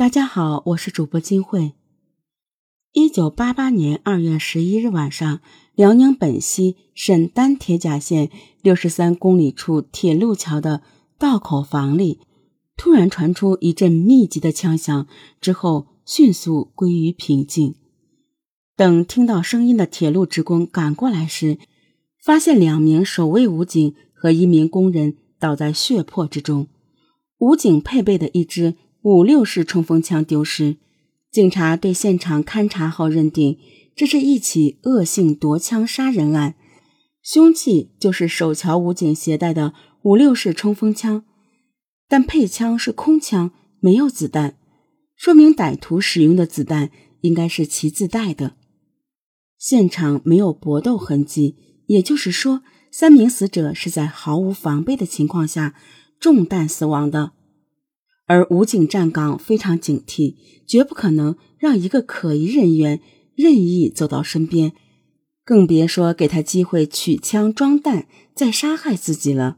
大家好，我是主播金慧。一九八八年二月十一日晚上，辽宁本溪沈丹铁甲线六十三公里处铁路桥的道口房里，突然传出一阵密集的枪响，之后迅速归于平静。等听到声音的铁路职工赶过来时，发现两名守卫武警和一名工人倒在血泊之中，武警配备的一支。五六式冲锋枪丢失，警察对现场勘查后认定，这是一起恶性夺枪杀人案，凶器就是守桥武警携带的五六式冲锋枪，但配枪是空枪，没有子弹，说明歹徒使用的子弹应该是其自带的。现场没有搏斗痕迹，也就是说，三名死者是在毫无防备的情况下中弹死亡的。而武警站岗非常警惕，绝不可能让一个可疑人员任意走到身边，更别说给他机会取枪装弹再杀害自己了。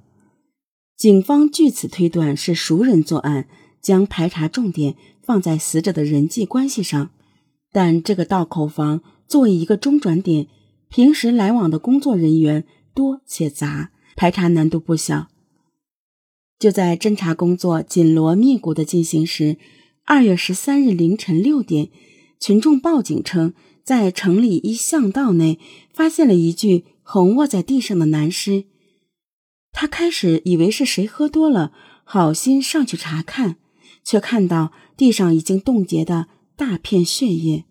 警方据此推断是熟人作案，将排查重点放在死者的人际关系上。但这个道口房作为一个中转点，平时来往的工作人员多且杂，排查难度不小。就在侦查工作紧锣密鼓的进行时，二月十三日凌晨六点，群众报警称，在城里一巷道内发现了一具横卧在地上的男尸。他开始以为是谁喝多了，好心上去查看，却看到地上已经冻结的大片血液。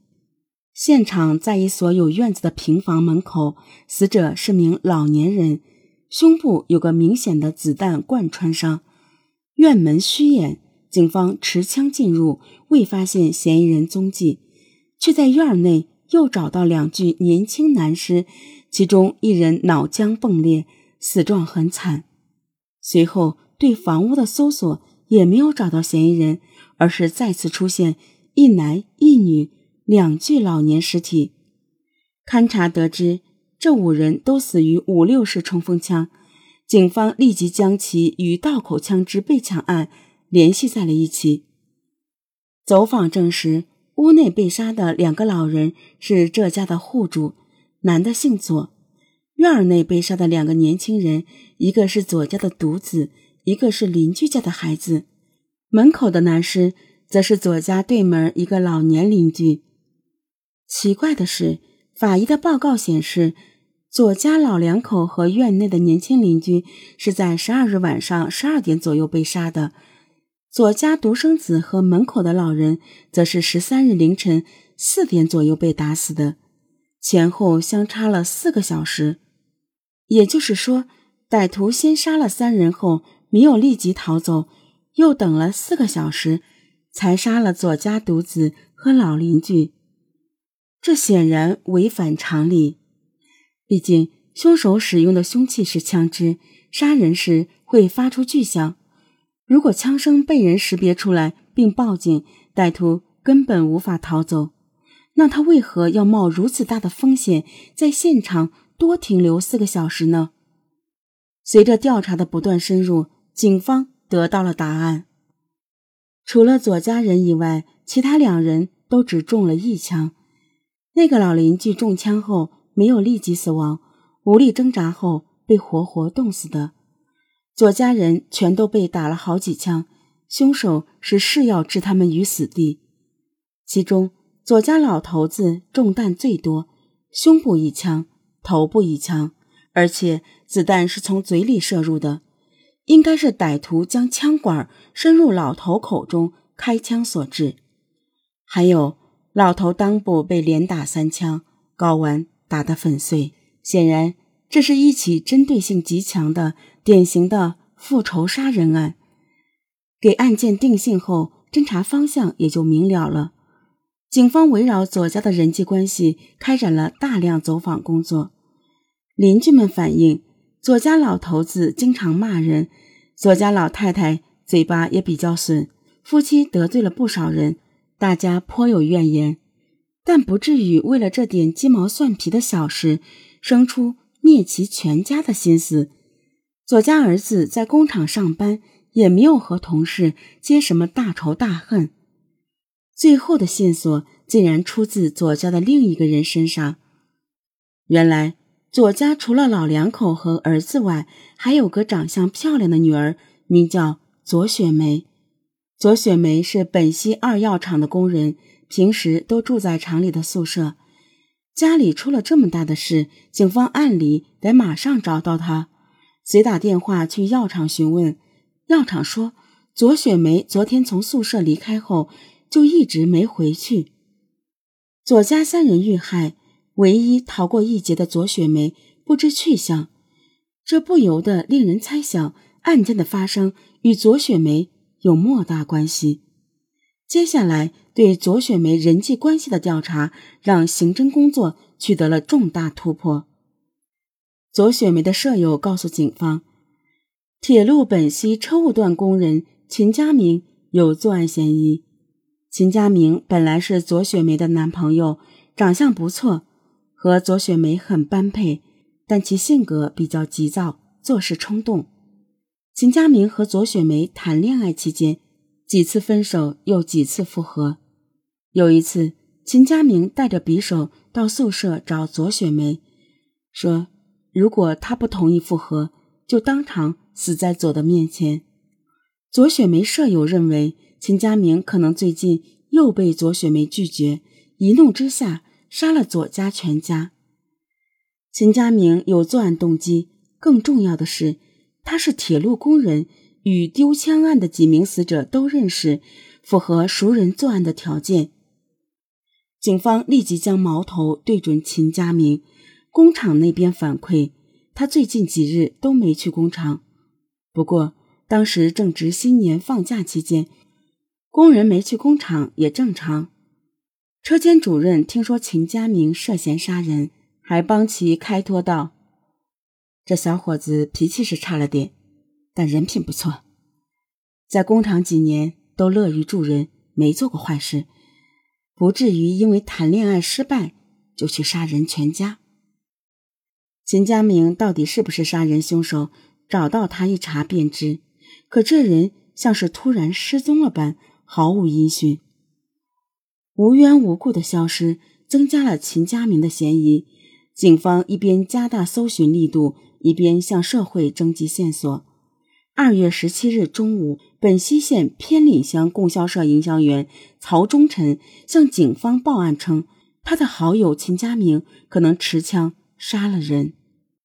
现场在一所有院子的平房门口，死者是名老年人。胸部有个明显的子弹贯穿伤，院门虚掩，警方持枪进入，未发现嫌疑人踪迹，却在院内又找到两具年轻男尸，其中一人脑浆迸裂，死状很惨。随后对房屋的搜索也没有找到嫌疑人，而是再次出现一男一女两具老年尸体。勘查得知。这五人都死于五六式冲锋枪，警方立即将其与道口枪支被抢案联系在了一起。走访证实，屋内被杀的两个老人是这家的户主，男的姓左；院儿内被杀的两个年轻人，一个是左家的独子，一个是邻居家的孩子。门口的男尸则是左家对门一个老年邻居。奇怪的是，法医的报告显示。左家老两口和院内的年轻邻居是在十二日晚上十二点左右被杀的，左家独生子和门口的老人则是十三日凌晨四点左右被打死的，前后相差了四个小时。也就是说，歹徒先杀了三人后没有立即逃走，又等了四个小时，才杀了左家独子和老邻居，这显然违反常理。毕竟，凶手使用的凶器是枪支，杀人时会发出巨响。如果枪声被人识别出来并报警，歹徒根本无法逃走。那他为何要冒如此大的风险，在现场多停留四个小时呢？随着调查的不断深入，警方得到了答案：除了左家人以外，其他两人都只中了一枪。那个老邻居中枪后。没有立即死亡，无力挣扎后被活活冻死的。左家人全都被打了好几枪，凶手是誓要置他们于死地。其中，左家老头子中弹最多，胸部一枪，头部一枪，而且子弹是从嘴里射入的，应该是歹徒将枪管伸入老头口中开枪所致。还有，老头裆部被连打三枪，睾丸。打得粉碎，显然这是一起针对性极强的典型的复仇杀人案。给案件定性后，侦查方向也就明了了。警方围绕左家的人际关系开展了大量走访工作。邻居们反映，左家老头子经常骂人，左家老太太嘴巴也比较损，夫妻得罪了不少人，大家颇有怨言。但不至于为了这点鸡毛蒜皮的小事生出灭其全家的心思。左家儿子在工厂上班，也没有和同事结什么大仇大恨。最后的线索竟然出自左家的另一个人身上。原来，左家除了老两口和儿子外，还有个长相漂亮的女儿，名叫左雪梅。左雪梅是本溪二药厂的工人，平时都住在厂里的宿舍。家里出了这么大的事，警方按理得马上找到他。遂打电话去药厂询问，药厂说左雪梅昨天从宿舍离开后。就一直没回去。左家三人遇害，唯一逃过一劫的左雪梅不知去向，这不由得令人猜想案件的发生与左雪梅有莫大关系。接下来对左雪梅人际关系的调查，让刑侦工作取得了重大突破。左雪梅的舍友告诉警方，铁路本溪车务段工人秦家明有作案嫌疑。秦家明本来是左雪梅的男朋友，长相不错，和左雪梅很般配，但其性格比较急躁，做事冲动。秦家明和左雪梅谈恋爱期间，几次分手，又几次复合。有一次，秦家明带着匕首到宿舍找左雪梅，说如果她不同意复合，就当场死在左的面前。左雪梅舍友认为。秦家明可能最近又被左雪梅拒绝，一怒之下杀了左家全家。秦家明有作案动机，更重要的是，他是铁路工人，与丢枪案的几名死者都认识，符合熟人作案的条件。警方立即将矛头对准秦家明。工厂那边反馈，他最近几日都没去工厂。不过当时正值新年放假期间。工人没去工厂也正常。车间主任听说秦家明涉嫌杀人，还帮其开脱道：“这小伙子脾气是差了点，但人品不错，在工厂几年都乐于助人，没做过坏事，不至于因为谈恋爱失败就去杀人全家。”秦家明到底是不是杀人凶手？找到他一查便知。可这人像是突然失踪了般。毫无音讯，无缘无故的消失，增加了秦家明的嫌疑。警方一边加大搜寻力度，一边向社会征集线索。二月十七日中午，本溪县偏岭乡供销社营销员曹忠臣向警方报案称，他的好友秦家明可能持枪杀了人。